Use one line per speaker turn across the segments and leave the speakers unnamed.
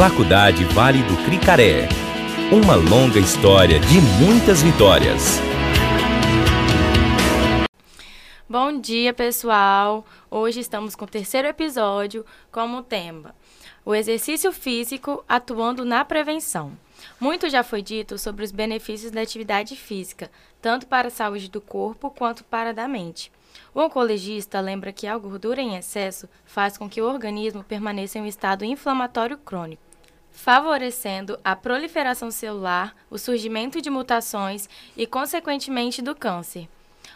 Faculdade Vale do Cricaré. Uma longa história de muitas vitórias.
Bom dia, pessoal! Hoje estamos com o terceiro episódio como tema: o exercício físico atuando na prevenção. Muito já foi dito sobre os benefícios da atividade física, tanto para a saúde do corpo quanto para a da mente. O oncologista lembra que a gordura em excesso faz com que o organismo permaneça em um estado inflamatório crônico favorecendo a proliferação celular, o surgimento de mutações e, consequentemente, do câncer.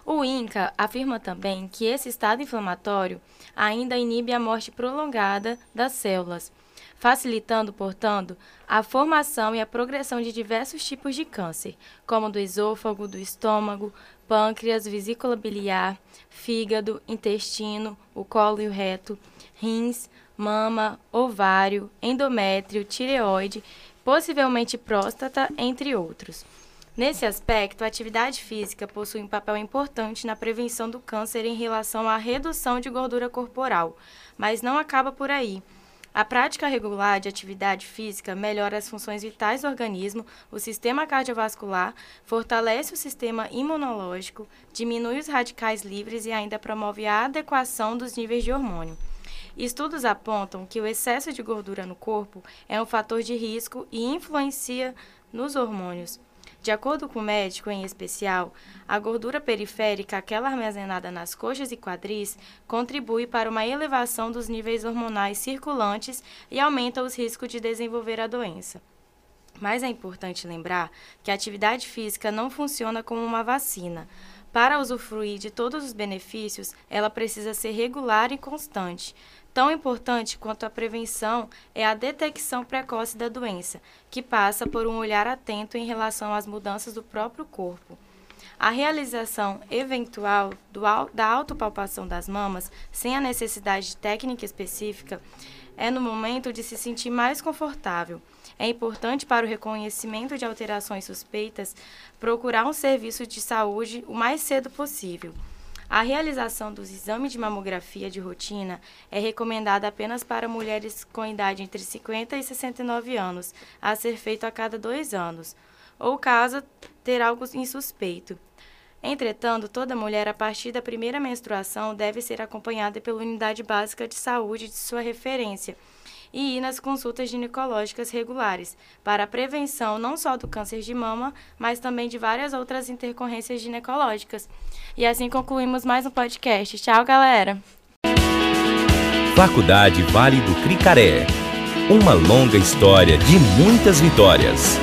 O INCA afirma também que esse estado inflamatório ainda inibe a morte prolongada das células, facilitando, portanto, a formação e a progressão de diversos tipos de câncer, como do esôfago, do estômago, pâncreas, vesícula biliar, fígado, intestino, o colo e o reto, rins, mama, ovário, endométrio, tireoide, possivelmente próstata, entre outros. Nesse aspecto, a atividade física possui um papel importante na prevenção do câncer em relação à redução de gordura corporal, mas não acaba por aí. A prática regular de atividade física melhora as funções vitais do organismo, o sistema cardiovascular, fortalece o sistema imunológico, diminui os radicais livres e ainda promove a adequação dos níveis de hormônio. Estudos apontam que o excesso de gordura no corpo é um fator de risco e influencia nos hormônios. De acordo com o médico, em especial, a gordura periférica, aquela armazenada nas coxas e quadris, contribui para uma elevação dos níveis hormonais circulantes e aumenta os riscos de desenvolver a doença. Mas é importante lembrar que a atividade física não funciona como uma vacina. Para usufruir de todos os benefícios, ela precisa ser regular e constante. Tão importante quanto a prevenção é a detecção precoce da doença, que passa por um olhar atento em relação às mudanças do próprio corpo. A realização eventual do, da autopalpação das mamas, sem a necessidade de técnica específica, é no momento de se sentir mais confortável. É importante para o reconhecimento de alterações suspeitas procurar um serviço de saúde o mais cedo possível. A realização dos exames de mamografia de rotina é recomendada apenas para mulheres com idade entre 50 e 69 anos, a ser feito a cada dois anos, ou caso ter algo insuspeito. Entretanto, toda mulher a partir da primeira menstruação deve ser acompanhada pela unidade básica de saúde de sua referência e ir nas consultas ginecológicas regulares, para a prevenção não só do câncer de mama, mas também de várias outras intercorrências ginecológicas. E assim concluímos mais um podcast. Tchau, galera!
Faculdade Vale do Cricaré. Uma longa história de muitas vitórias.